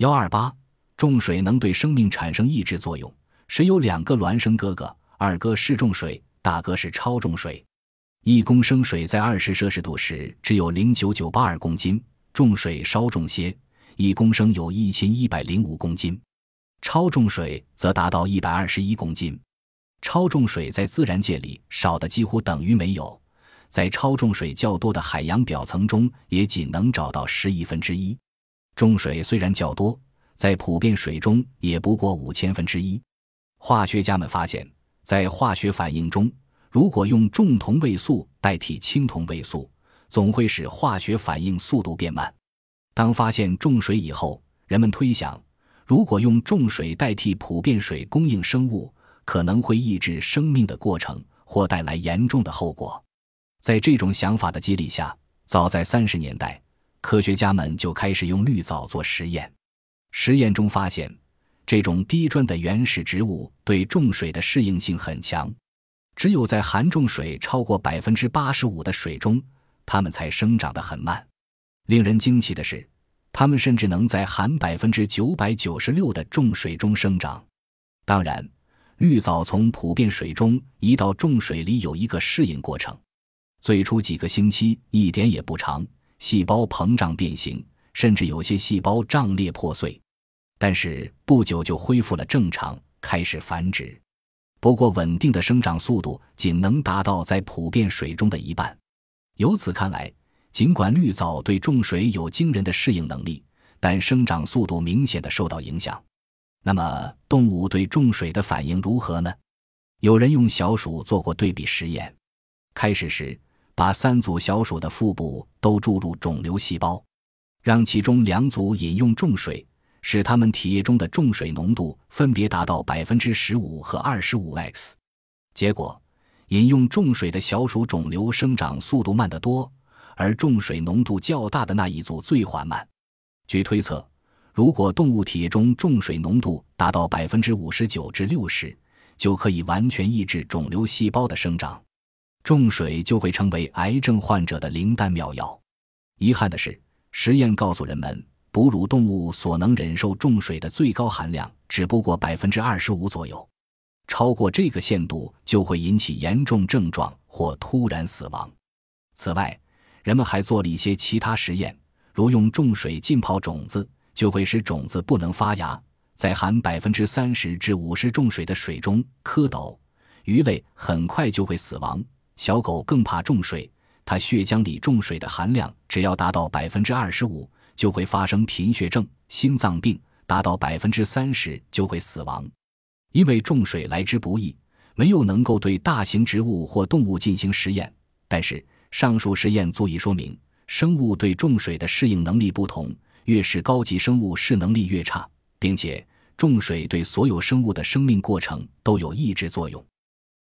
幺二八，重水能对生命产生抑制作用。谁有两个孪生哥哥，二哥是重水，大哥是超重水。一公升水在二十摄氏度时只有零九九八二公斤，重水稍重些，一公升有一千一百零五公斤。超重水则达到一百二十一公斤。超重水在自然界里少的几乎等于没有，在超重水较多的海洋表层中也仅能找到十亿分之一。重水虽然较多，在普遍水中也不过五千分之一。化学家们发现，在化学反应中，如果用重同位素代替轻同位素，总会使化学反应速度变慢。当发现重水以后，人们推想，如果用重水代替普遍水供应生物，可能会抑制生命的过程，或带来严重的后果。在这种想法的激励下，早在三十年代。科学家们就开始用绿藻做实验，实验中发现，这种低砖的原始植物对重水的适应性很强，只有在含重水超过百分之八十五的水中，它们才生长得很慢。令人惊奇的是，它们甚至能在含百分之九百九十六的重水中生长。当然，绿藻从普遍水中移到重水里有一个适应过程，最初几个星期一点也不长。细胞膨胀变形，甚至有些细胞胀裂破碎，但是不久就恢复了正常，开始繁殖。不过，稳定的生长速度仅能达到在普遍水中的一半。由此看来，尽管绿藻对重水有惊人的适应能力，但生长速度明显的受到影响。那么，动物对重水的反应如何呢？有人用小鼠做过对比实验，开始时。把三组小鼠的腹部都注入肿瘤细胞，让其中两组饮用重水，使它们体液中的重水浓度分别达到百分之十五和二十五 x。结果，饮用重水的小鼠肿瘤生长速度慢得多，而重水浓度较大的那一组最缓慢。据推测，如果动物体液中重水浓度达到百分之五十九至六十，就可以完全抑制肿瘤细胞的生长。重水就会成为癌症患者的灵丹妙药。遗憾的是，实验告诉人们，哺乳动物所能忍受重水的最高含量只不过百分之二十五左右，超过这个限度就会引起严重症状或突然死亡。此外，人们还做了一些其他实验，如用重水浸泡种子，就会使种子不能发芽。在含百分之三十至五十重水的水中，蝌蚪、鱼类很快就会死亡。小狗更怕重水，它血浆里重水的含量只要达到百分之二十五，就会发生贫血症、心脏病；达到百分之三十就会死亡。因为重水来之不易，没有能够对大型植物或动物进行实验。但是上述实验足以说明，生物对重水的适应能力不同，越是高级生物适能力越差，并且重水对所有生物的生命过程都有抑制作用。